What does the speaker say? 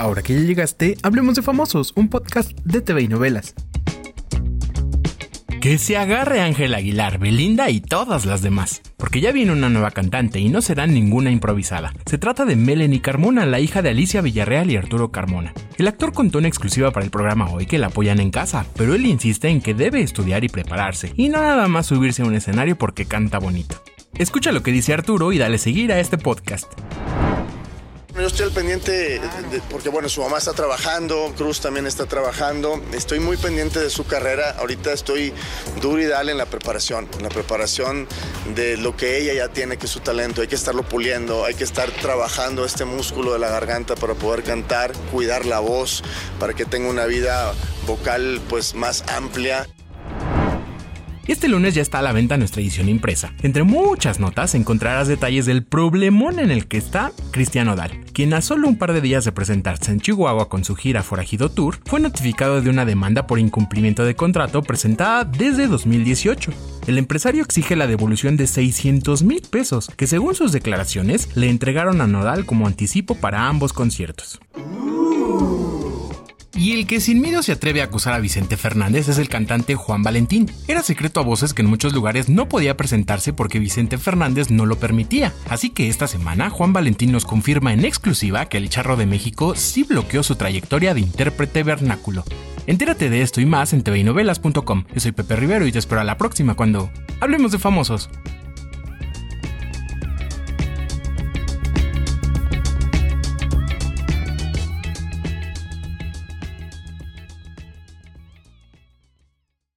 Ahora que ya llegaste, hablemos de Famosos, un podcast de TV y novelas. Que se agarre Ángel Aguilar, Belinda y todas las demás, porque ya viene una nueva cantante y no será ninguna improvisada. Se trata de Melanie Carmona, la hija de Alicia Villarreal y Arturo Carmona. El actor contó una exclusiva para el programa hoy que la apoyan en casa, pero él insiste en que debe estudiar y prepararse, y no nada más subirse a un escenario porque canta bonito. Escucha lo que dice Arturo y dale seguir a este podcast. Estoy al pendiente porque bueno, su mamá está trabajando, Cruz también está trabajando. Estoy muy pendiente de su carrera. Ahorita estoy duro y dale en la preparación, en la preparación de lo que ella ya tiene, que es su talento. Hay que estarlo puliendo, hay que estar trabajando este músculo de la garganta para poder cantar, cuidar la voz, para que tenga una vida vocal pues más amplia. Este lunes ya está a la venta nuestra edición impresa. Entre muchas notas encontrarás detalles del problemón en el que está Cristian Odal, quien a solo un par de días de presentarse en Chihuahua con su gira Forajido Tour, fue notificado de una demanda por incumplimiento de contrato presentada desde 2018. El empresario exige la devolución de 600 mil pesos, que según sus declaraciones le entregaron a Nodal como anticipo para ambos conciertos. Y el que sin miedo se atreve a acusar a Vicente Fernández es el cantante Juan Valentín. Era secreto a voces que en muchos lugares no podía presentarse porque Vicente Fernández no lo permitía. Así que esta semana Juan Valentín nos confirma en exclusiva que el Charro de México sí bloqueó su trayectoria de intérprete vernáculo. Entérate de esto y más en tvinovelas.com. Yo soy Pepe Rivero y te espero a la próxima cuando hablemos de famosos.